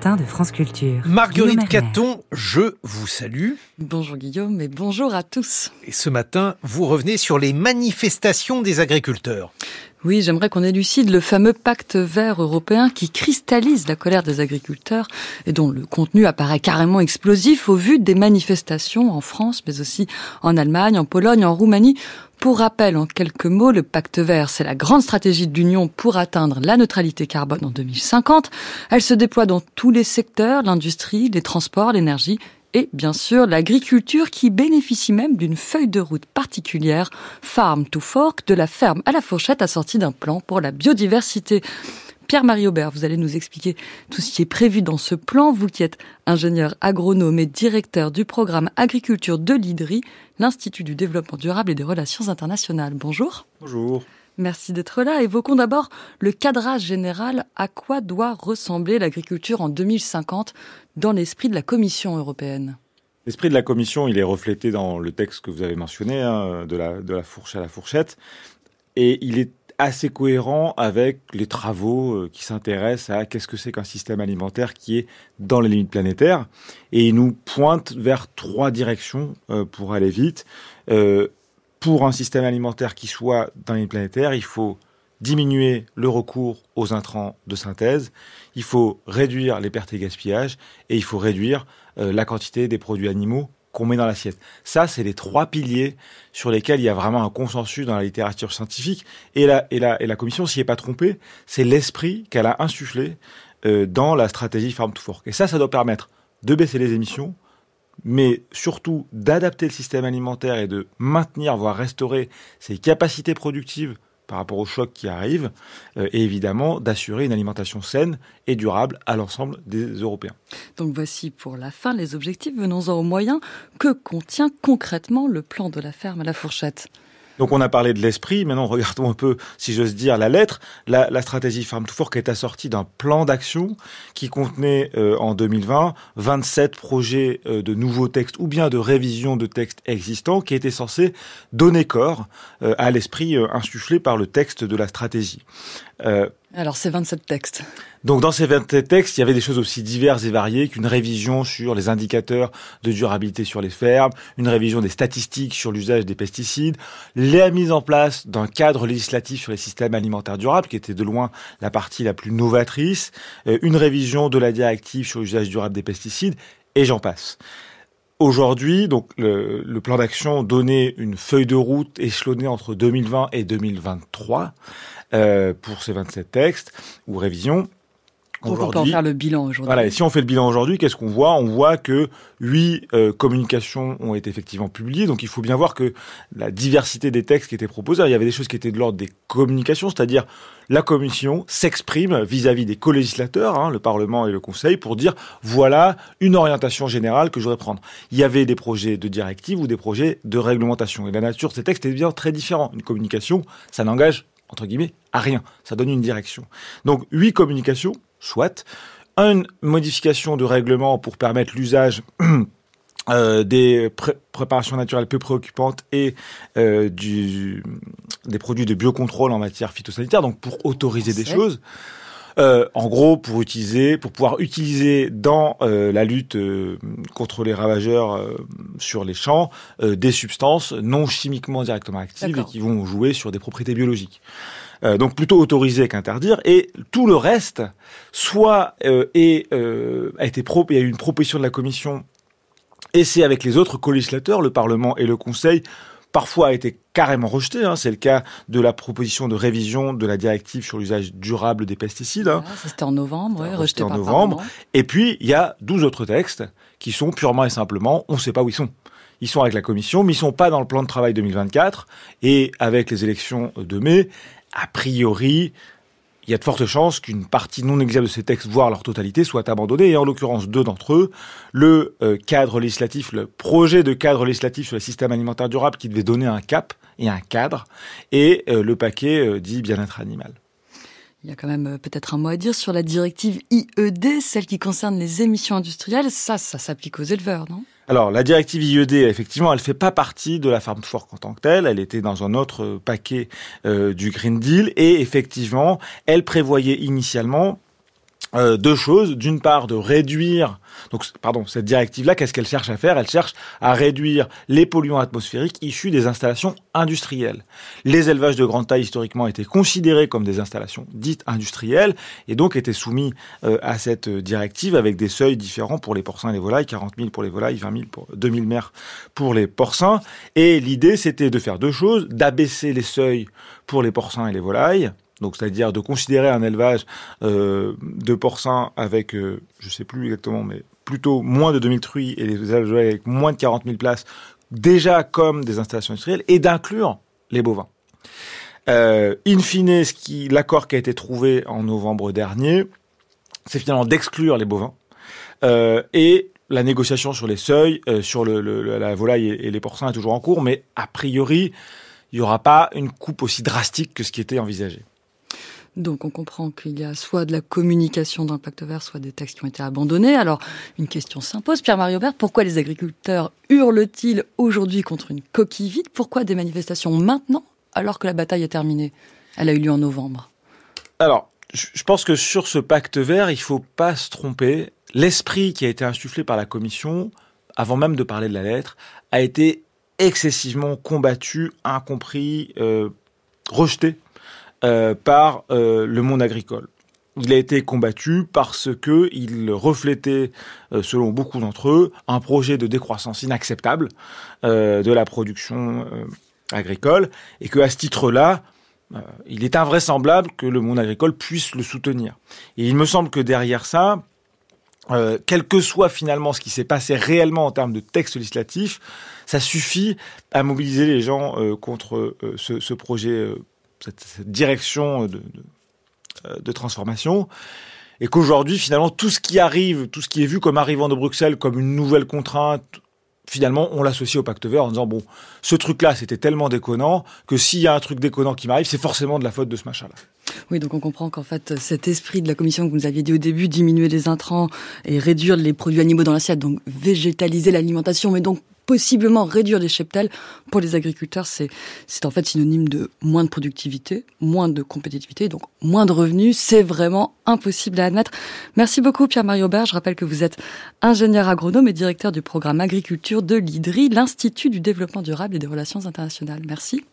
matin de France Culture. Marguerite Caton, je vous salue. Bonjour Guillaume et bonjour à tous. Et ce matin, vous revenez sur les manifestations des agriculteurs. Oui, j'aimerais qu'on élucide le fameux pacte vert européen qui cristallise la colère des agriculteurs et dont le contenu apparaît carrément explosif au vu des manifestations en France, mais aussi en Allemagne, en Pologne, en Roumanie. Pour rappel, en quelques mots, le pacte vert, c'est la grande stratégie de l'Union pour atteindre la neutralité carbone en 2050. Elle se déploie dans tous les secteurs, l'industrie, les transports, l'énergie et bien sûr l'agriculture qui bénéficie même d'une feuille de route particulière, Farm to Fork, de la ferme à la fourchette assortie d'un plan pour la biodiversité. Pierre-Marie Aubert, vous allez nous expliquer tout ce qui est prévu dans ce plan. Vous qui êtes ingénieur agronome et directeur du programme agriculture de l'IDRI, l'Institut du développement durable et des relations internationales. Bonjour. Bonjour. Merci d'être là. Évoquons d'abord le cadrage général. À quoi doit ressembler l'agriculture en 2050 dans l'esprit de la Commission européenne? L'esprit de la Commission, il est reflété dans le texte que vous avez mentionné, hein, de, la, de la fourche à la fourchette. Et il est assez cohérent avec les travaux euh, qui s'intéressent à qu'est-ce que c'est qu'un système alimentaire qui est dans les limites planétaires. Et il nous pointe vers trois directions euh, pour aller vite. Euh, pour un système alimentaire qui soit dans les planétaires, il faut diminuer le recours aux intrants de synthèse, il faut réduire les pertes et gaspillages, et il faut réduire la quantité des produits animaux qu'on met dans l'assiette. Ça, c'est les trois piliers sur lesquels il y a vraiment un consensus dans la littérature scientifique. Et la, et la, la Commission s'y est pas trompée. C'est l'esprit qu'elle a insufflé euh, dans la stratégie Farm to Fork. Et ça, ça doit permettre de baisser les émissions, mais surtout d'adapter le système alimentaire et de maintenir, voire restaurer ses capacités productives par rapport aux chocs qui arrivent, euh, et évidemment d'assurer une alimentation saine et durable à l'ensemble des Européens. Donc voici pour la fin les objectifs, venons-en aux moyens. Que contient concrètement le plan de la ferme à la fourchette? Donc on a parlé de l'esprit, maintenant regardons un peu, si j'ose dire, la lettre. La, stratégie Farm to Fork est assortie d'un plan d'action qui contenait euh, en 2020 27 projets euh, de nouveaux textes ou bien de révision de textes existants qui étaient censés donner corps euh, à l'esprit insufflé par le texte de la stratégie. Alors c'est 27 textes. Donc dans ces 27 textes, il y avait des choses aussi diverses et variées qu'une révision sur les indicateurs de durabilité sur les fermes, une révision des statistiques sur l'usage des pesticides, la mise en place d'un cadre législatif sur les systèmes alimentaires durables, qui était de loin la partie la plus novatrice, euh, une révision de la directive sur l'usage durable des pesticides, et j'en passe. Aujourd'hui, donc le, le plan d'action donnait une feuille de route échelonnée entre 2020 et 2023 euh, pour ces 27 textes ou révisions. On peut en faire le bilan aujourd'hui. Voilà, et si on fait le bilan aujourd'hui, qu'est-ce qu'on voit? On voit que huit euh, communications ont été effectivement publiées, donc il faut bien voir que la diversité des textes qui étaient proposés, il y avait des choses qui étaient de l'ordre des communications, c'est-à-dire la Commission s'exprime vis-à-vis des co-législateurs, hein, le Parlement et le Conseil, pour dire voilà une orientation générale que je voudrais prendre. Il y avait des projets de directive ou des projets de réglementation, et la nature de ces textes est bien très différente. Une communication, ça n'engage entre guillemets, à rien. Ça donne une direction. Donc, huit communications, soit. Une modification de règlement pour permettre l'usage euh, des préparations naturelles peu préoccupantes et euh, du, des produits de biocontrôle en matière phytosanitaire, donc pour autoriser des choses. Euh, en gros, pour utiliser, pour pouvoir utiliser dans euh, la lutte euh, contre les ravageurs euh, sur les champs des substances non chimiquement directement actives et qui vont jouer sur des propriétés biologiques. donc plutôt autorisé qu'interdire et tout le reste soit est, a été pro, il y a eu une proposition de la commission et c'est avec les autres co-législateurs, le Parlement et le Conseil parfois a été carrément rejeté. Hein. C'est le cas de la proposition de révision de la directive sur l'usage durable des pesticides. Hein. C'était en novembre, oui, rejeté en novembre. Et puis, il y a 12 autres textes qui sont purement et simplement, on ne sait pas où ils sont. Ils sont avec la Commission, mais ils sont pas dans le plan de travail 2024. Et avec les élections de mai, a priori, il y a de fortes chances qu'une partie non négligeable de ces textes, voire leur totalité, soit abandonnée. Et en l'occurrence, deux d'entre eux, le euh, cadre législatif, le projet de cadre législatif sur le système alimentaire durable qui devait donner un cap et un cadre, et euh, le paquet euh, dit bien-être animal. Il y a quand même peut-être un mot à dire sur la directive IED, celle qui concerne les émissions industrielles. Ça, ça s'applique aux éleveurs, non? Alors, la directive IED, effectivement, elle fait pas partie de la Farm Fork en tant que telle. Elle était dans un autre paquet euh, du Green Deal. Et effectivement, elle prévoyait initialement euh, deux choses. D'une part, de réduire, donc pardon, cette directive-là, qu'est-ce qu'elle cherche à faire? Elle cherche à réduire les polluants atmosphériques issus des installations industrielles. Les élevages de grande taille historiquement étaient considérés comme des installations dites industrielles et donc étaient soumis euh, à cette directive avec des seuils différents pour les porcins et les volailles, 40 000 pour les volailles, 20 000 pour 2000 mères pour les porcins. Et l'idée, c'était de faire deux choses d'abaisser les seuils pour les porcins et les volailles donc c'est-à-dire de considérer un élevage euh, de porcins avec, euh, je sais plus exactement, mais plutôt moins de 2000 truies et les élevages avec moins de 40 000 places, déjà comme des installations industrielles, et d'inclure les bovins. Euh, in fine, qui, l'accord qui a été trouvé en novembre dernier, c'est finalement d'exclure les bovins. Euh, et la négociation sur les seuils, euh, sur le, le, la volaille et les porcins est toujours en cours, mais a priori, il n'y aura pas une coupe aussi drastique que ce qui était envisagé. Donc on comprend qu'il y a soit de la communication dans le pacte vert, soit des textes qui ont été abandonnés. Alors une question s'impose, Pierre-Marie Aubert, pourquoi les agriculteurs hurlent-ils aujourd'hui contre une coquille vide? Pourquoi des manifestations maintenant alors que la bataille est terminée? Elle a eu lieu en novembre. Alors, je pense que sur ce pacte vert, il faut pas se tromper. L'esprit qui a été insufflé par la Commission, avant même de parler de la lettre, a été excessivement combattu, incompris, euh, rejeté euh, par euh, le monde agricole. Il a été combattu parce que il reflétait, euh, selon beaucoup d'entre eux, un projet de décroissance inacceptable de la production agricole et que à ce titre-là, il est invraisemblable que le monde agricole puisse le soutenir. Et il me semble que derrière ça, quel que soit finalement ce qui s'est passé réellement en termes de texte législatif, ça suffit à mobiliser les gens contre ce, ce, projet cette, direction de, euh, de, transformation. Et qu'aujourd'hui, finalement, tout ce qui arrive, tout ce qui est vu comme arrivant de Bruxelles comme une nouvelle contrainte, finalement, on l'associe au pacte vert en disant, bon, ce truc-là, c'était tellement déconnant que s'il y a un truc déconnant qui m'arrive, c'est forcément de la faute de ce machin-là. Oui, donc on comprend qu'en fait, cet esprit de la commission que vous aviez dit au début, diminuer les intrants et réduire les produits animaux dans l'assiette, donc végétaliser l'alimentation, mais donc possiblement réduire les cheptels, pour les agriculteurs, c'est, en fait synonyme de moins de productivité, moins de compétitivité, donc moins de revenus. C'est vraiment impossible à admettre. Merci beaucoup Pierre-Marie Aubert. Je rappelle que vous êtes ingénieur agronome et directeur du programme agriculture de l'IDRI, l'Institut du développement durable et des relations internationales. Merci.